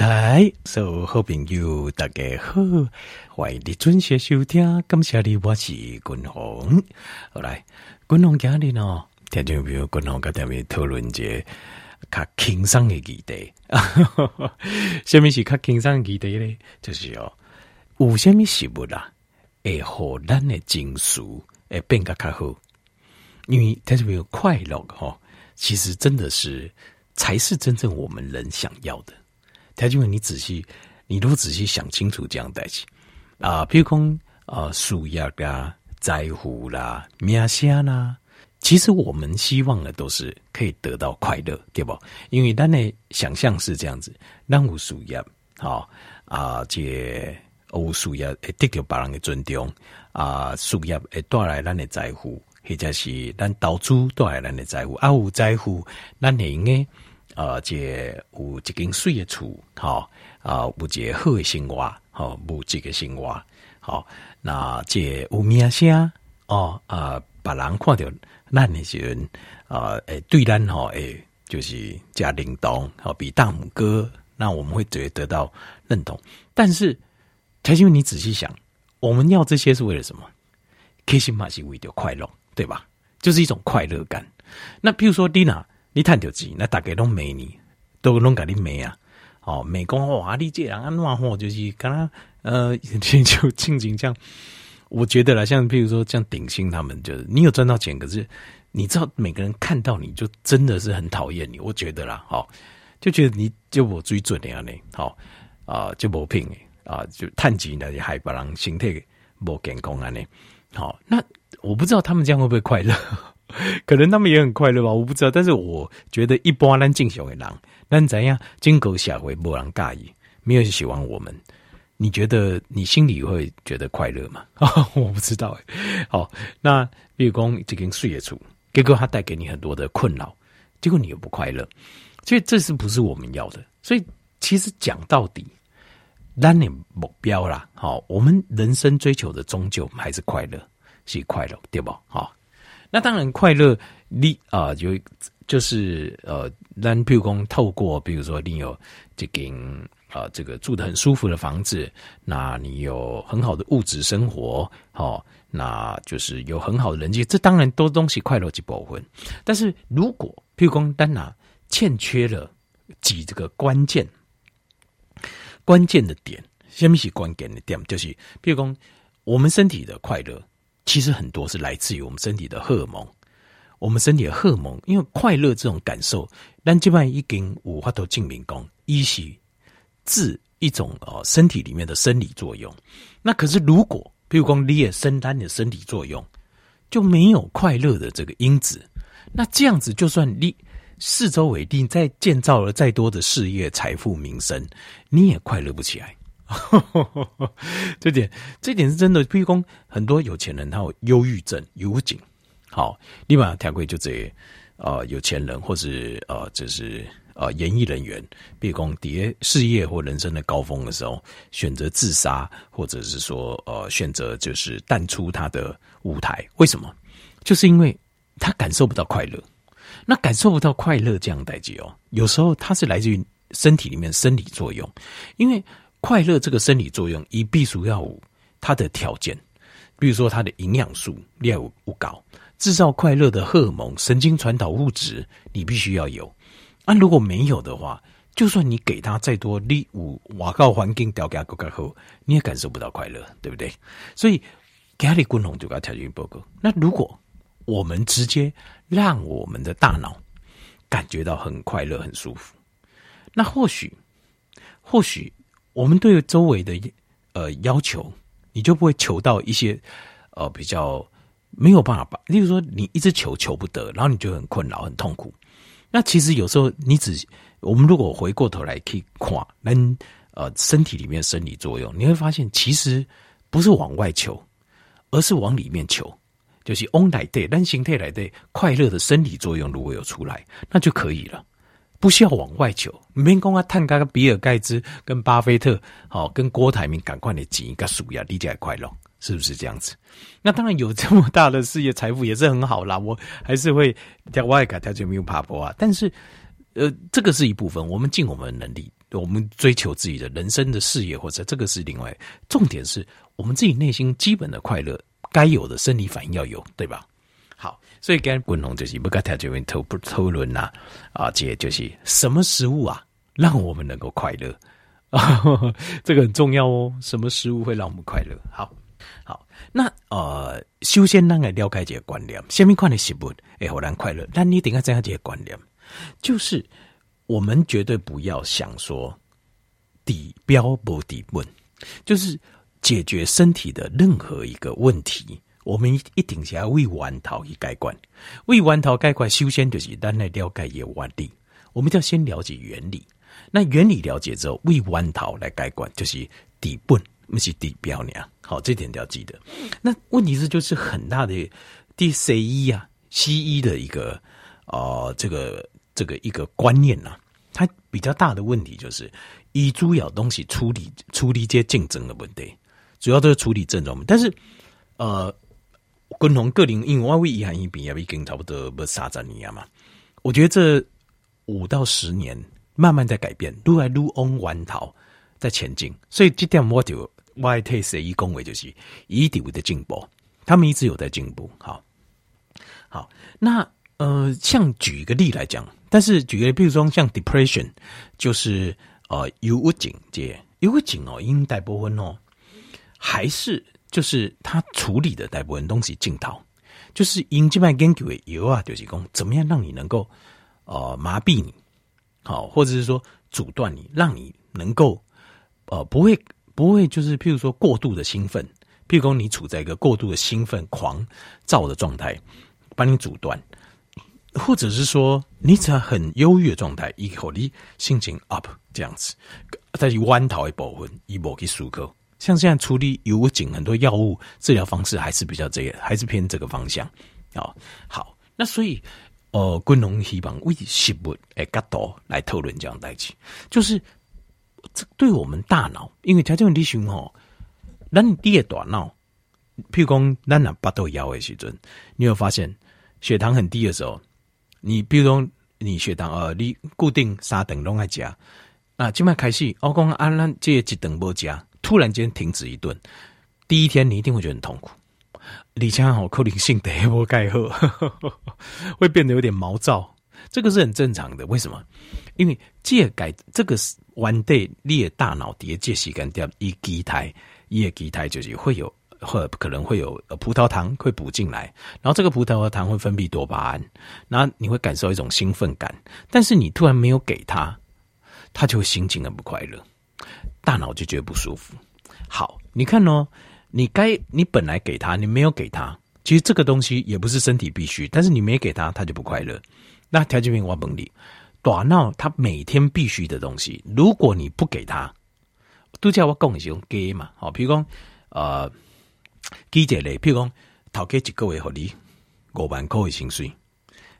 来，所有好朋友大家好，欢迎你准时收听。感谢你，我是君鸿。好来，君鸿今日呢，听众朋友，君鸿跟他们讨论一个较轻松的议题。什么是较轻松的议题呢？就是哦，有什么事物啦，会互咱的情绪会变得较好。因为听众朋友快乐哈，其实真的是才是真正我们人想要的。他就问你仔细，你如果仔细想清楚这样代志啊，比如讲啊，事业啊，在乎啦，名声啦，其实我们希望的都是可以得到快乐，对不？因为咱的想象是这样子，咱有事业，好啊，这有事业会得到别人的尊重啊，事业会带来咱的在乎，或者是咱投资带来咱的在乎，啊，有在乎，咱会用的。呃，这有一间水的厝，好啊，有一个好的生活，好，有这个生活，好，那这有名声哦，啊，别人看到咱的时阵，啊，诶，对咱吼，诶，就是加铃铛，好，比大拇哥，那我们会觉得得到认同。但是，台新，你仔细想，我们要这些是为了什么？开心嘛是为了快乐，对吧？就是一种快乐感。那譬如说，Dina。你探条钱，那大家都美你，都拢甲你美啊！哦，美工哇，你这人安怎吼，就是刚刚呃，就静静这样。我觉得啦，像譬如说像鼎新他们，就是你有赚到钱，可是你知道每个人看到你就真的是很讨厌你。我觉得啦，好，就觉得你就我最准的样呢，好啊，就无品啊，就探钱的还把人心态无健康啊呢。好，那我不知道他们这样会不会快乐。可能他们也很快乐吧，我不知道。但是我觉得一般咱正常的人，咱怎样经过社会没人介意，没有人喜欢我们。你觉得你心里会觉得快乐吗？我不知道。好，那比如讲这根树叶树，结果它带给你很多的困扰，结果你又不快乐，所以这是不是我们要的？所以其实讲到底，咱的目标啦，好，我们人生追求的终究还是快乐，是快乐，对不？好。那当然快乐，你啊有就是呃，咱譬如讲透过，比如说你有这间啊这个住的很舒服的房子，那你有很好的物质生活，好、哦，那就是有很好的人际，这当然都东西快乐即部分。但是如果譬如讲单拿欠缺了几这个关键关键的点，什么是关键的点？就是譬如讲我们身体的快乐。其实很多是来自于我们身体的荷尔蒙，我们身体的荷尔蒙，因为快乐这种感受，但基本上一根五花头进明功，一是治一种哦身体里面的生理作用。那可是如果比如说你也身单的身体作用就没有快乐的这个因子，那这样子就算你四周围定再建造了再多的事业、财富、名声，你也快乐不起来。这点，这点是真的。譬如说，很多有钱人他有忧郁症、忧景，好，立马调贵就这些，呃，有钱人或是呃，就是呃，演艺人员，比如说跌事业或人生的高峰的时候，选择自杀，或者是说呃，选择就是淡出他的舞台。为什么？就是因为他感受不到快乐。那感受不到快乐这样代际哦，有时候它是来自于身体里面生理作用，因为。快乐这个生理作用，一避暑药物它的条件，比如说它的营养素要有高，制造快乐的荷尔蒙、神经传导物质，你必须要有。啊，如果没有的话，就算你给他再多礼物，瓦告环境调给他够好，你也感受不到快乐，对不对？所以，给他的共同就给他条件报告。那如果我们直接让我们的大脑感觉到很快乐、很舒服，那或许，或许。我们对周围的呃要求，你就不会求到一些呃比较没有办法吧？例如说，你一直求求不得，然后你就很困扰、很痛苦。那其实有时候你只我们如果回过头来可以看，人呃身体里面生理作用，你会发现其实不是往外求，而是往里面求，就是往内在，让形态来的快乐的生理作用如果有出来，那就可以了。不需要往外求，免讲啊，探个比尔盖茨跟巴菲特，好跟郭台铭赶快的挤一个数呀，理解快乐，是不是这样子？那当然有这么大的事业财富也是很好啦，我还是会在外改条件没有爬坡啊。但是，呃，这个是一部分，我们尽我们的能力，我们追求自己的人生的事业，或者这个是另外。重点是我们自己内心基本的快乐，该有的生理反应要有，对吧？好，所以跟滚龙就是不跟他这边讨不讨论呐？啊，这就是什么食物啊，让我们能够快乐啊？这个很重要哦。什么食物会让我们快乐？好，好，那呃，首先让来了解这个观念，什么款的食物会让快乐？那你等下这样这个观念，就是我们绝对不要想说底标不底问，就是解决身体的任何一个问题。我们一定是要为源头去改观，为源头解决，首先就是咱来了解一个原理。我们就要先了解原理，那原理了解之后，为源头来解决，就是底本，不是底标呢。好，这点要记得。那问题是，就是很大的第西医啊，西医的一个呃，这个这个一个观念呐、啊，它比较大的问题就是，以主要东西处理处理这些竞争的问题，主要都是处理症状，但是呃。共同个人，因为我为遗憾一比也已经差不多不三十年嘛。我觉得这五到十年慢慢在改变，撸来撸往源头在前进。所以这点我就我替西医恭维，就是一直有在进步，他们一直有在进步。好，好，那呃，像举一个例来讲，但是举个例，比如说像 depression，就是呃忧郁症这忧郁症哦，因大部分哦还是。就是他处理的大部分东西镜头，就是因这边研究的油啊，就是讲怎么样让你能够呃麻痹你，好，或者是说阻断你，让你能够呃不会不会就是譬如说过度的兴奋，譬如说你处在一个过度的兴奋狂躁的状态，帮你阻断，或者是说你只要很忧郁的状态，以后你心情 up 这样子，但是弯头一部分，一部去思考。像现在处理忧郁症很多药物治疗方式还是比较这个，还是偏这个方向啊。好，那所以呃，昆龙希望为食物诶角度来讨论这样代志，就是这对我们大脑，因为条件问题熊吼，那你第二大脑，譬如讲咱那巴豆腰的时阵，你有发现血糖很低的时候，你比如说你血糖呃，你固定三顿拢爱食，啊，今麦开始我讲啊咱这一顿无食。突然间停止一顿，第一天你一定会觉得很痛苦。李强好，可能性得我盖喝，会变得有点毛躁，这个是很正常的。为什么？因为这改这个是 one day 你的大脑底下这时间点一基台，一基台就是会有或可能会有葡萄糖会补进来，然后这个葡萄糖会分泌多巴胺，然后你会感受一种兴奋感。但是你突然没有给他，他就会心情很不快乐。大脑就觉得不舒服。好，你看哦，你该你本来给他，你没有给他，其实这个东西也不是身体必须，但是你没给他，他就不快乐。那条件兵我问你，大脑他每天必须的东西，如果你不给他，都叫我讲是用给嘛？好，譬如讲呃，记者类，譬如讲头给一个月给你五万块的薪水，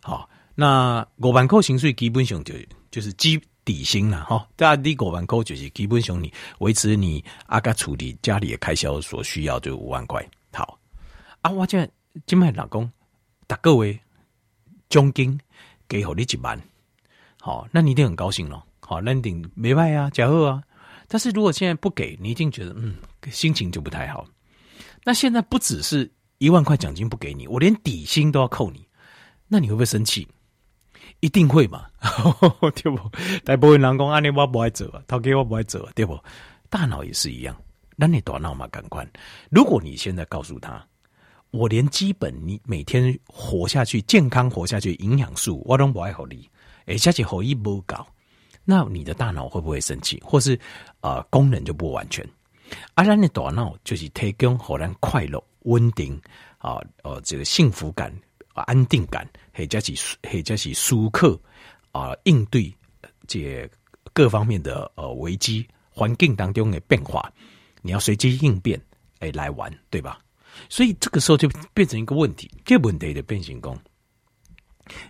好，那五万块薪水基本上就就是基。底薪啦，哈，大家你五万块就是基本上你维持你阿个处理家里的开销所需要就五万块。好，啊，我这今麦老公打各位奖金给好你几万，好，那你一定很高兴咯。好，那你顶没卖啊，假货啊。但是如果现在不给，你一定觉得嗯，心情就不太好。那现在不只是一万块奖金不给你，我连底薪都要扣你，那你会不会生气？一定会嘛，对不？大部分人讲安尼我不爱做，头家我不爱做，对不？大脑也是一样，那你大脑嘛感官。如果你现在告诉他，我连基本你每天活下去、健康活下去营养素我都不爱好你，而且是好一不搞，那你的大脑会不会生气？或是啊、呃、功能就不完全？而咱的大脑就是提供好人快乐、稳定啊，呃，这个幸福感。安定感，或者是或者是舒克啊，应对这各方面的呃危机环境当中的变化，你要随机应变，哎，来玩，对吧？所以这个时候就变成一个问题，这问题的变形工，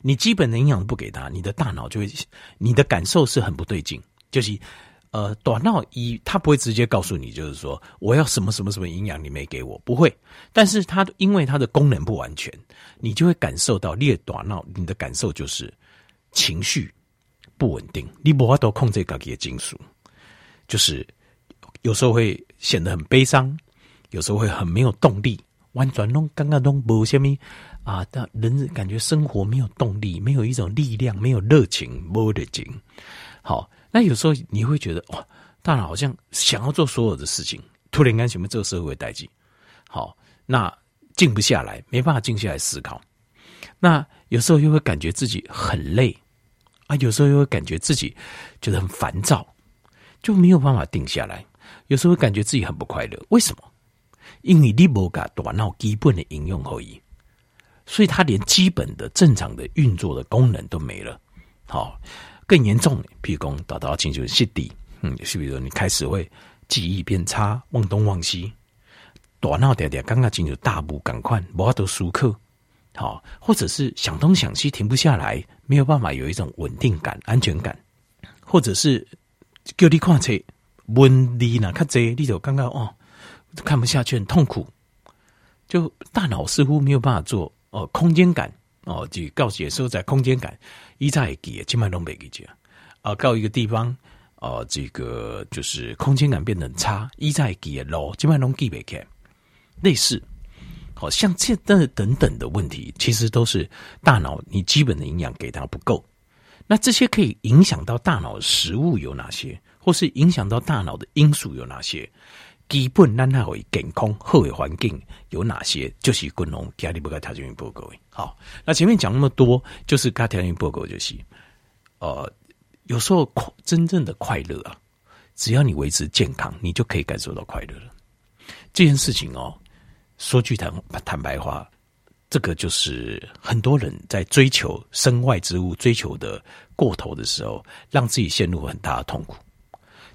你基本的营养不给他，你的大脑就会，你的感受是很不对劲，就是。呃，短脑一，他不会直接告诉你，就是说我要什么什么什么营养，你没给我，不会。但是它因为它的功能不完全，你就会感受到裂短脑，你的感受就是情绪不稳定，你无法度控制自己的情绪，就是有时候会显得很悲伤，有时候会很没有动力，完全拢刚刚拢无虾米啊，但人感觉生活没有动力，没有一种力量，没有热情，没得劲。好，那有时候你会觉得哇，大脑好像想要做所有的事情，突然间什么这个社会代际，好，那静不下来，没办法静下来思考。那有时候又会感觉自己很累啊，有时候又会感觉自己觉得很烦躁，就没有办法定下来。有时候会感觉自己很不快乐，为什么？因为你没给大脑基本的应用而已，所以它连基本的正常的运作的功能都没了。好，更严重，譬如讲达到情绪失地，嗯，是比如说你开始会记忆变差，忘东忘西，大脑点点刚刚进入大步赶快，无法度思考。好，或者是想东想西停不下来，没有办法有一种稳定感、安全感，或者是叫你看车问题呢？看这你就刚刚哦，看不下去，很痛苦，就大脑似乎没有办法做哦，空间感哦，就告解说在空间感一再给，基本上都没给讲啊，告一个地方哦，这个就是空间感变得很差，一再给咯，基本上都记不起，类似。好像这等等等的问题，其实都是大脑你基本的营养给它不够。那这些可以影响到大脑的食物有哪些，或是影响到大脑的因素有哪些？基本让它会健康好的环境有哪些？就是滚龙家里不该条件报告。好，那前面讲那么多，就是该条件报告就是，呃，有时候快真正的快乐啊，只要你维持健康，你就可以感受到快乐了。这件事情哦。说句坦坦白话，这个就是很多人在追求身外之物、追求的过头的时候，让自己陷入很大的痛苦。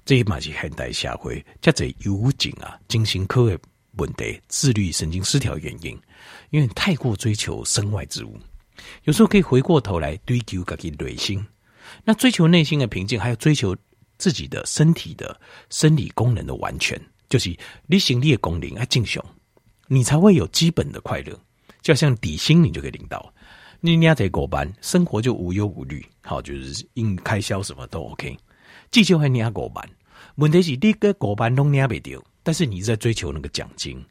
这一码是现代社会，叫做有景啊，精神科的问题、自律神经失调原因，因为太过追求身外之物，有时候可以回过头来追求自己内心。那追求内心的平静，还有追求自己的身体的生理功能的完全，就是你心理的功能要正常。你才会有基本的快乐，就像底薪你就可以领到。你你要在狗班，生活就无忧无虑，好，就是应开销什么都 OK。这就还你要狗班，问题是你个狗班都你不丢，但是你在追求那个奖金，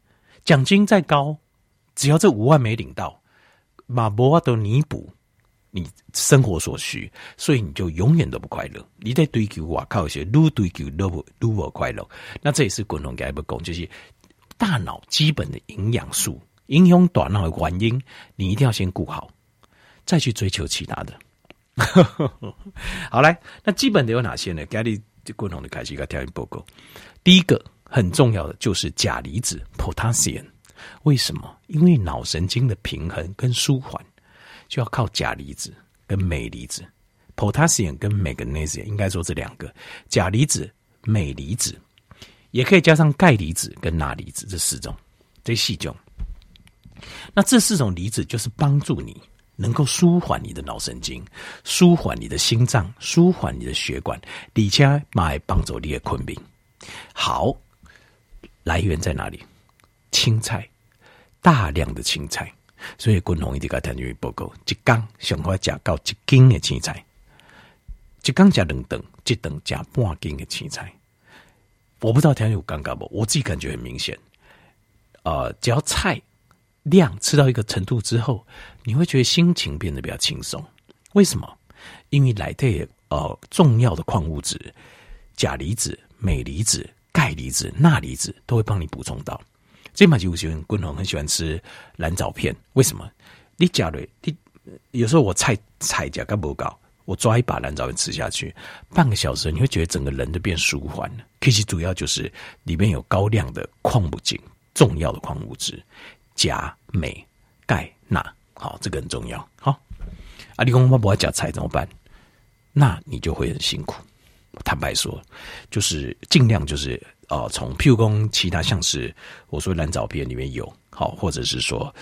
奖金再高，只要这五万没领到，马博都弥补你生活所需，所以你就永远都不快乐。你在追求我靠一些越追求越不越不快乐，那这也是共同给不共就是。大脑基本的营养素，影响大脑的原因，你一定要先顾好，再去追求其他的。好来，那基本的有哪些呢？给你共同的开始一个调研报告。第一个很重要的就是钾离子 （potassium）。为什么？因为脑神经的平衡跟舒缓，就要靠钾离子跟镁离子。potassium 跟 magnesium 应该说这两个钾离子、镁离子。也可以加上钙离子跟钠离子这四种，这四种。那这四种离子就是帮助你能够舒缓你的脑神经，舒缓你的心脏，舒缓你的血管，底下买帮助你的困病。好，来源在哪里？青菜，大量的青菜。所以共同一定要听进去报告，一缸想快加到一斤的青菜，一缸加两顿，一顿加半斤的青菜。我不知道条件有尴尬不？我自己感觉很明显。呃，只要菜量吃到一个程度之后，你会觉得心情变得比较轻松。为什么？因为来的呃重要的矿物质，钾离子、镁离子、钙离子、钠离子都会帮你补充到。这嘛就喜欢滚龙很喜欢吃蓝藻片，为什么？你假如你有时候我菜菜价更不高。我抓一把蓝藻片吃下去，半个小时你会觉得整个人都变舒缓了。其实主要就是里面有高量的矿物质，重要的矿物质，钾、镁、钙、钠，好，这个很重要。好，阿里公妈不爱夹菜怎么办？那你就会很辛苦。坦白说，就是尽量就是呃，从譬如说其他像是我说蓝藻片里面有好，或者是说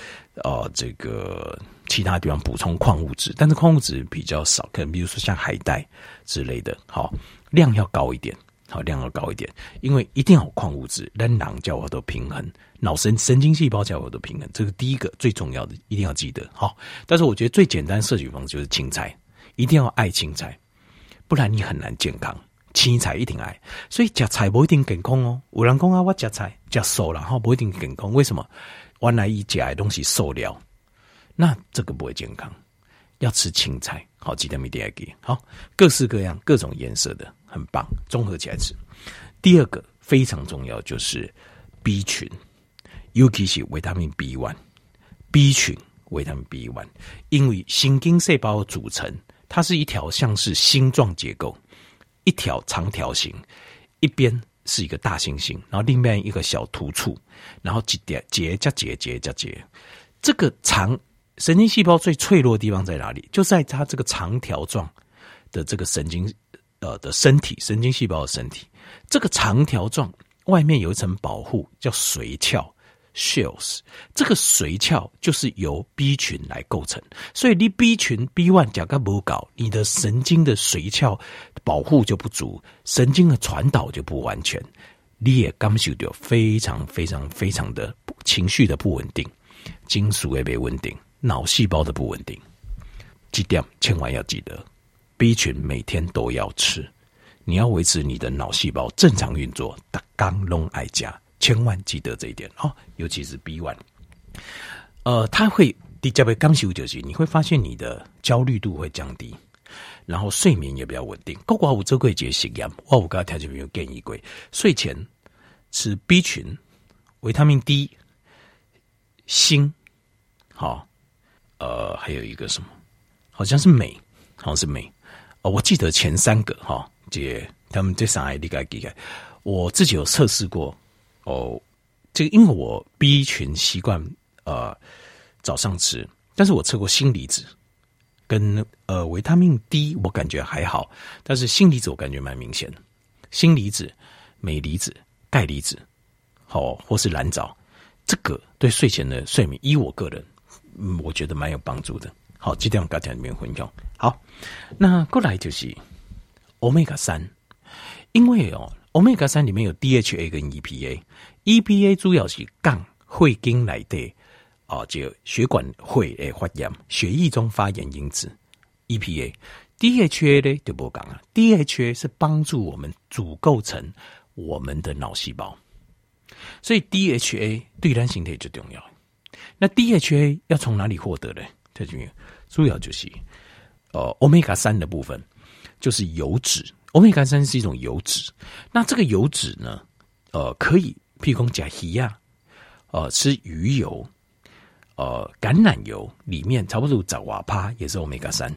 呃这个。其他地方补充矿物质，但是矿物质比较少，可能比如说像海带之类的，好，量要高一点，好，量要高一点，因为一定要有矿物质，让脑叫我都平衡，脑神神经细胞叫我都平衡，这个第一个最重要的，一定要记得，好。但是我觉得最简单摄取方式就是青菜，一定要爱青菜，不然你很难健康。青菜一定爱，所以吃菜不一定健康哦。有人讲啊，我吃菜吃素然后不一定健康，为什么？原来一加的东西瘦了，那这个不会健康。要吃青菜，好，记得没点给好，各式各样、各种颜色的，很棒，综合起来吃。第二个非常重要就是 B 群，尤其是维他命 B one，B 群维他命 B one，因为神经细胞组成，它是一条像是星状结构，一条长条形，一边是一个大猩猩，然后另外一个小突触，然后几点结加结结加结，这个长。神经细胞最脆弱的地方在哪里？就在它这个长条状的这个神经呃的身体，神经细胞的身体，这个长条状外面有一层保护，叫髓鞘 （shells）。这个髓鞘就是由 B 群来构成，所以你 B 群 B one 甲个不搞，你的神经的髓鞘保护就不足，神经的传导就不完全，你也感受到非常非常非常的情绪的不稳定，金属也被稳定。脑细胞的不稳定，这点千万要记得。B 群每天都要吃，你要维持你的脑细胞正常运作。打刚龙爱家，千万记得这一点哦。尤其是 B one，呃，它会比较被刚修就是，你会发现你的焦虑度会降低，然后睡眠也比较稳定。包括我周贵节实验，我我刚才条件没有建议过，睡前吃 B 群、维他命 D、锌，好。呃，还有一个什么？好像是镁，好像是镁。哦，我记得前三个哈，这他们这三个你该记得。我自己有测试过哦，这个因为我 B 群习惯呃早上吃，但是我测过锌离子跟呃维他命 D，我感觉还好，但是锌离子我感觉蛮明显的。锌离子、镁离子、钙离子，好、哦，或是蓝藻，这个对睡前的睡眠，依我个人。我觉得蛮有帮助的。好，今天我刚才里面分享。好，那过来就是 Omega 三，因为哦，Omega 三里面有 DHA 跟 EPA，EPA 主要是降会经来的啊，就血管会诶发炎，血液中发炎因子。EPA，DHA 呢就不讲了，DHA 是帮助我们组构成我们的脑细胞，所以 DHA 对人形体就重要。那 DHA 要从哪里获得呢？这里面主要就是呃，Omega 三的部分，就是油脂。Omega 三是一种油脂。那这个油脂呢，呃，可以譬如讲甲鱼啊，呃，吃鱼油，呃，橄榄油里面差不多找瓦帕也是 Omega 三。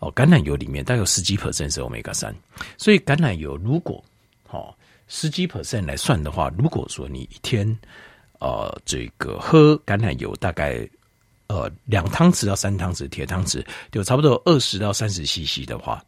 哦、橄榄油里面大概有十几 percent 是 Omega 三。所以橄榄油如果哦十几 percent 来算的话，如果说你一天。呃，这个喝橄榄油大概呃两汤匙到三汤匙铁汤匙，就差不多二十到三十 CC 的话，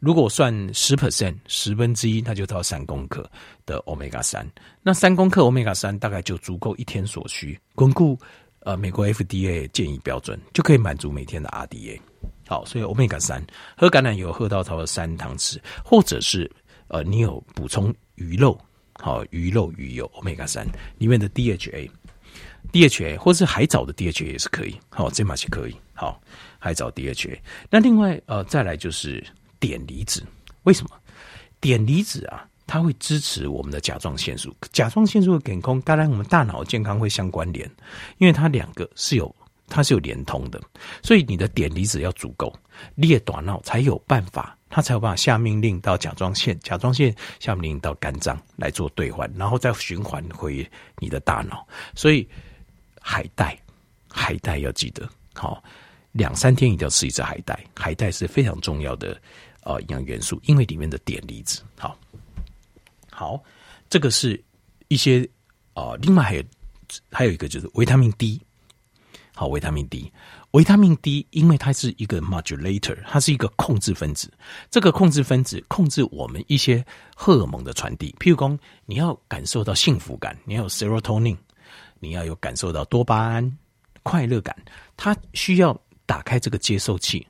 如果算十 percent 十分之一，那就到三公克的 Omega 三。那三公克 Omega 三大概就足够一天所需，巩固呃美国 FDA 建议标准，就可以满足每天的 RDA。好，所以 Omega 三喝橄榄油喝到差不多三汤匙，或者是呃你有补充鱼肉。好，鱼肉、鱼油、Omega 三里面的 DHA、DHA 或是海藻的 DHA 也是可以。好，这码是可以。好，海藻 DHA。那另外呃，再来就是碘离子。为什么？碘离子啊，它会支持我们的甲状腺素。甲状腺素的减空，当然我们大脑健康会相关联，因为它两个是有它是有连通的。所以你的碘离子要足够，列短脑才有办法。他才有办法下命令到甲状腺，甲状腺下命令到肝脏来做兑换，然后再循环回你的大脑。所以海带，海带要记得，好，两三天一定要吃一次海带。海带是非常重要的呃营养元素，因为里面的碘离子。好，好，这个是一些啊、另外还有还有一个就是维他命 D，好，维他命 D。维他命 D，因为它是一个 modulator，它是一个控制分子。这个控制分子控制我们一些荷尔蒙的传递。譬如说，你要感受到幸福感，你要有 serotonin，你要有感受到多巴胺快乐感，它需要打开这个接受器。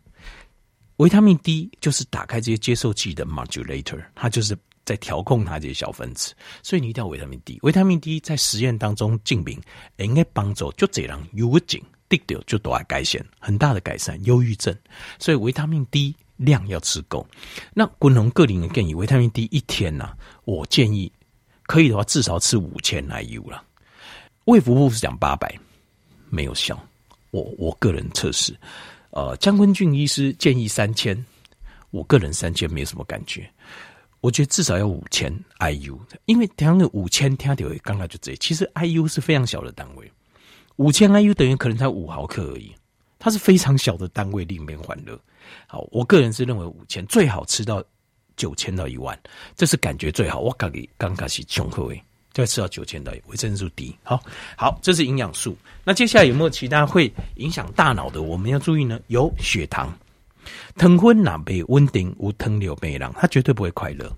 维他命 D 就是打开这些接受器的 modulator，它就是在调控它这些小分子。所以你一定要维他命 D。维他命 D 在实验当中证明应该帮助就这样有劲。滴掉就多来改善，很大的改善，忧郁症。所以维他命 D 量要吃够。那滚龙个人的建议，维他命 D 一天呐、啊，我建议可以的话，至少吃五千 IU 了。卫福部是讲八百，没有效。我我个人测试，呃，江坤俊医师建议三千，我个人三千没有什么感觉。我觉得至少要五千 IU，因为听个五千听到刚刚就这，其实 IU 是非常小的单位，五千 IU 等于可能才五毫克而已，它是非常小的单位，里面欢乐。好，我个人是认为五千最好吃到九千到一万，这是感觉最好。我刚给刚开始穷喝诶，就要吃到九千到一万，维生素 D。好，好，这是营养素。那接下来有没有其他会影响大脑的？我们要注意呢？有血糖。糖分哪被稳定无糖尿病人，他绝对不会快乐。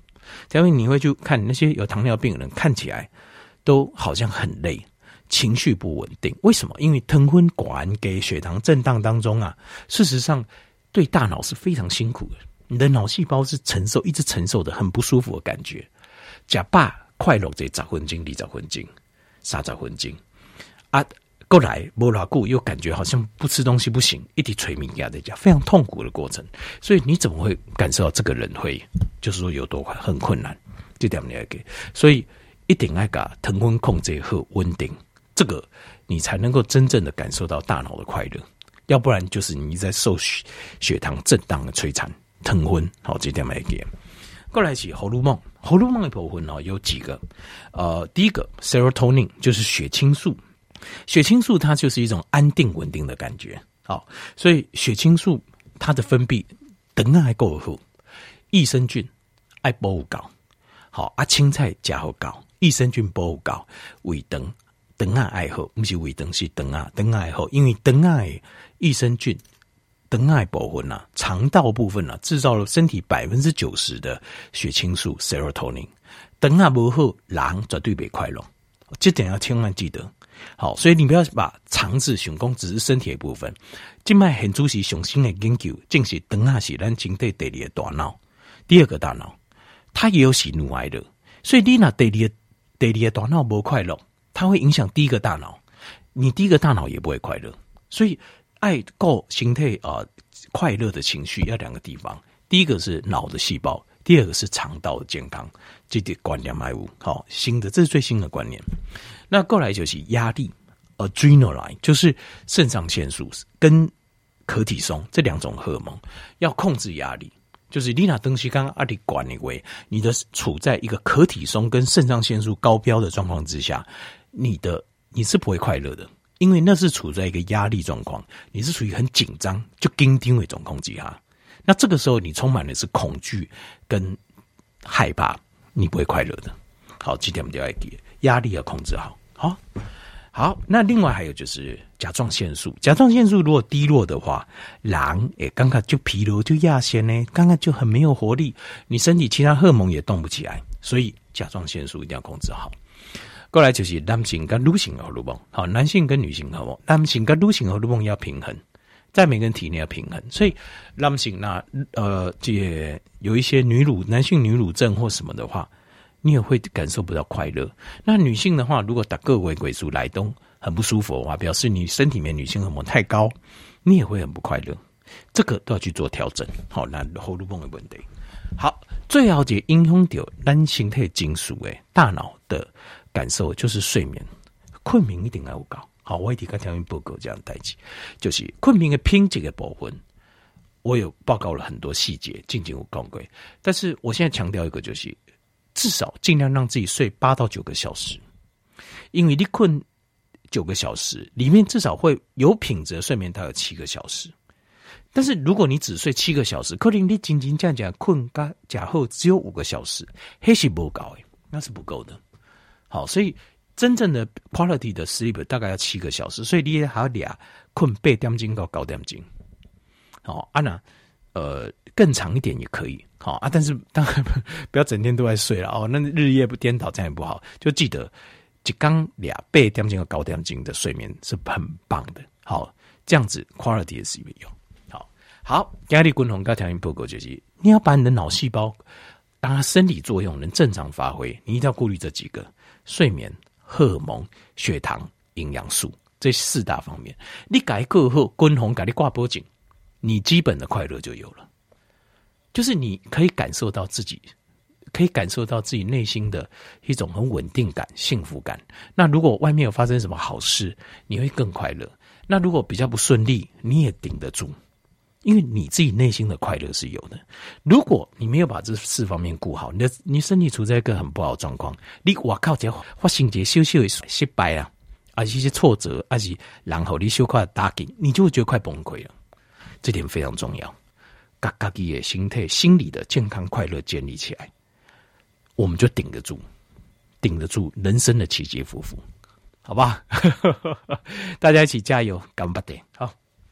因为你会去看那些有糖尿病的人，看起来都好像很累，情绪不稳定。为什么？因为糖分管给血糖震荡当中啊，事实上对大脑是非常辛苦的。你的脑细胞是承受，一直承受的很不舒服的感觉。假爸快乐这十分钟，二十分钟，三十分钟啊。过来，摸拉固又感觉好像不吃东西不行，一直催眠压在家，非常痛苦的过程。所以你怎么会感受到这个人会，就是说有多很困难？这点你要给，所以一定要把糖分控制和稳定，这个你才能够真正的感受到大脑的快乐。要不然就是你在受血血糖震荡的摧残。疼昏好，这点要给。过来是荷尔蒙，荷尔蒙的部分呢有几个，呃，第一个 serotonin 就是血清素。血清素它就是一种安定稳定的感觉，好，所以血清素它的分泌等还够好，益生菌爱保护高，好啊，青菜加好高，益生菌保护高，胃肠等爱好，不是胃肠是等爱等爱好，因为等爱益生菌等爱保护呐，肠道部分啊制造了身体百分之九十的血清素 （serotonin），等爱不好，人绝对别快乐，这点要千万记得。好，所以你不要把肠子想讲只是身体的部分。静脉很主席雄心的研究，正是等下是咱身体第二个大脑，第二个大脑，它也有喜怒哀乐。所以你那第二第二个大脑不快乐，它会影响第一个大脑，你第一个大脑也不会快乐。所以爱够形态啊，快乐的情绪要两个地方，第一个是脑的细胞，第二个是肠道的健康。这点观念买无好新的，这是最新的观念。那过来就是压力，adrenaline 就是肾上腺素跟可体松这两种荷尔蒙要控制压力，就是你那东西刚刚阿里管理为你的处在一个可体松跟肾上腺素高标的状况之下，你的你是不会快乐的，因为那是处在一个压力状况，你是处于很紧张就紧张为总控制哈，那这个时候你充满的是恐惧跟害怕，你不会快乐的。好，几点我们就要记。压力要控制好，好，好。那另外还有就是甲状腺素，甲状腺素如果低落的话，人诶，刚刚就疲劳就亚线呢，刚刚就很没有活力，你身体其他荷尔蒙也动不起来，所以甲状腺素一定要控制好。过来就是男性跟女性荷尔蒙，好，男性跟女性荷尔蒙，男性跟女性荷尔蒙要平衡，在每个人体内要平衡，所以男性那呃，这有一些女乳、男性女乳症或什么的话。你也会感受不到快乐。那女性的话，如果打个位鬼数来东很不舒服的话，表示你身体里面女性荷尔蒙太高，你也会很不快乐。这个都要去做调整。好，那荷尔蒙的问题。好，最后一个影响到男性体金属诶，大脑的感受就是睡眠，困眠一定要高。好，我一定跟条件报告这样代志，就是困眠的品质的部分，我有报告了很多细节，进进有讲过。但是我现在强调一个就是。至少尽量让自己睡八到九个小时，因为你困九个小时，里面至少会有品质睡眠，它有七个小时。但是如果你只睡七个小时，可能你仅仅这样讲困加假后只有五个小时，还是不够诶，那是不够的。好，所以真正的 quality 的 sleep 大概要七个小时，所以你也还要俩困八点钟到九点钟。好，安娜。呃，更长一点也可以，好啊，但是当然 不要整天都在睡了哦，那日夜不颠倒这样也不好。就记得一刚俩八点钟和九点钟的睡眠是很棒的，好，这样子 quality 是没有。好，好，压力滚筒高条件报告就是，你要把你的脑细胞，当它生理作用能正常发挥，你一定要顾虑这几个：睡眠、荷尔蒙、血糖、营养素这四大方面。你改过后，滚筒给你挂脖颈。你基本的快乐就有了，就是你可以感受到自己，可以感受到自己内心的一种很稳定感、幸福感。那如果外面有发生什么好事，你会更快乐。那如果比较不顺利，你也顶得住，因为你自己内心的快乐是有的。如果你没有把这四方面顾好，你的你身体处在一个很不好的状况，你哇靠，这发生这小小的失败啊，而且一些挫折，而且然后你修快打击，你就会觉得快崩溃了。这点非常重要，嘎嘎的心态、心理的健康快乐建立起来，我们就顶得住，顶得住人生的起起伏伏。好吧，大家一起加油，干巴点好。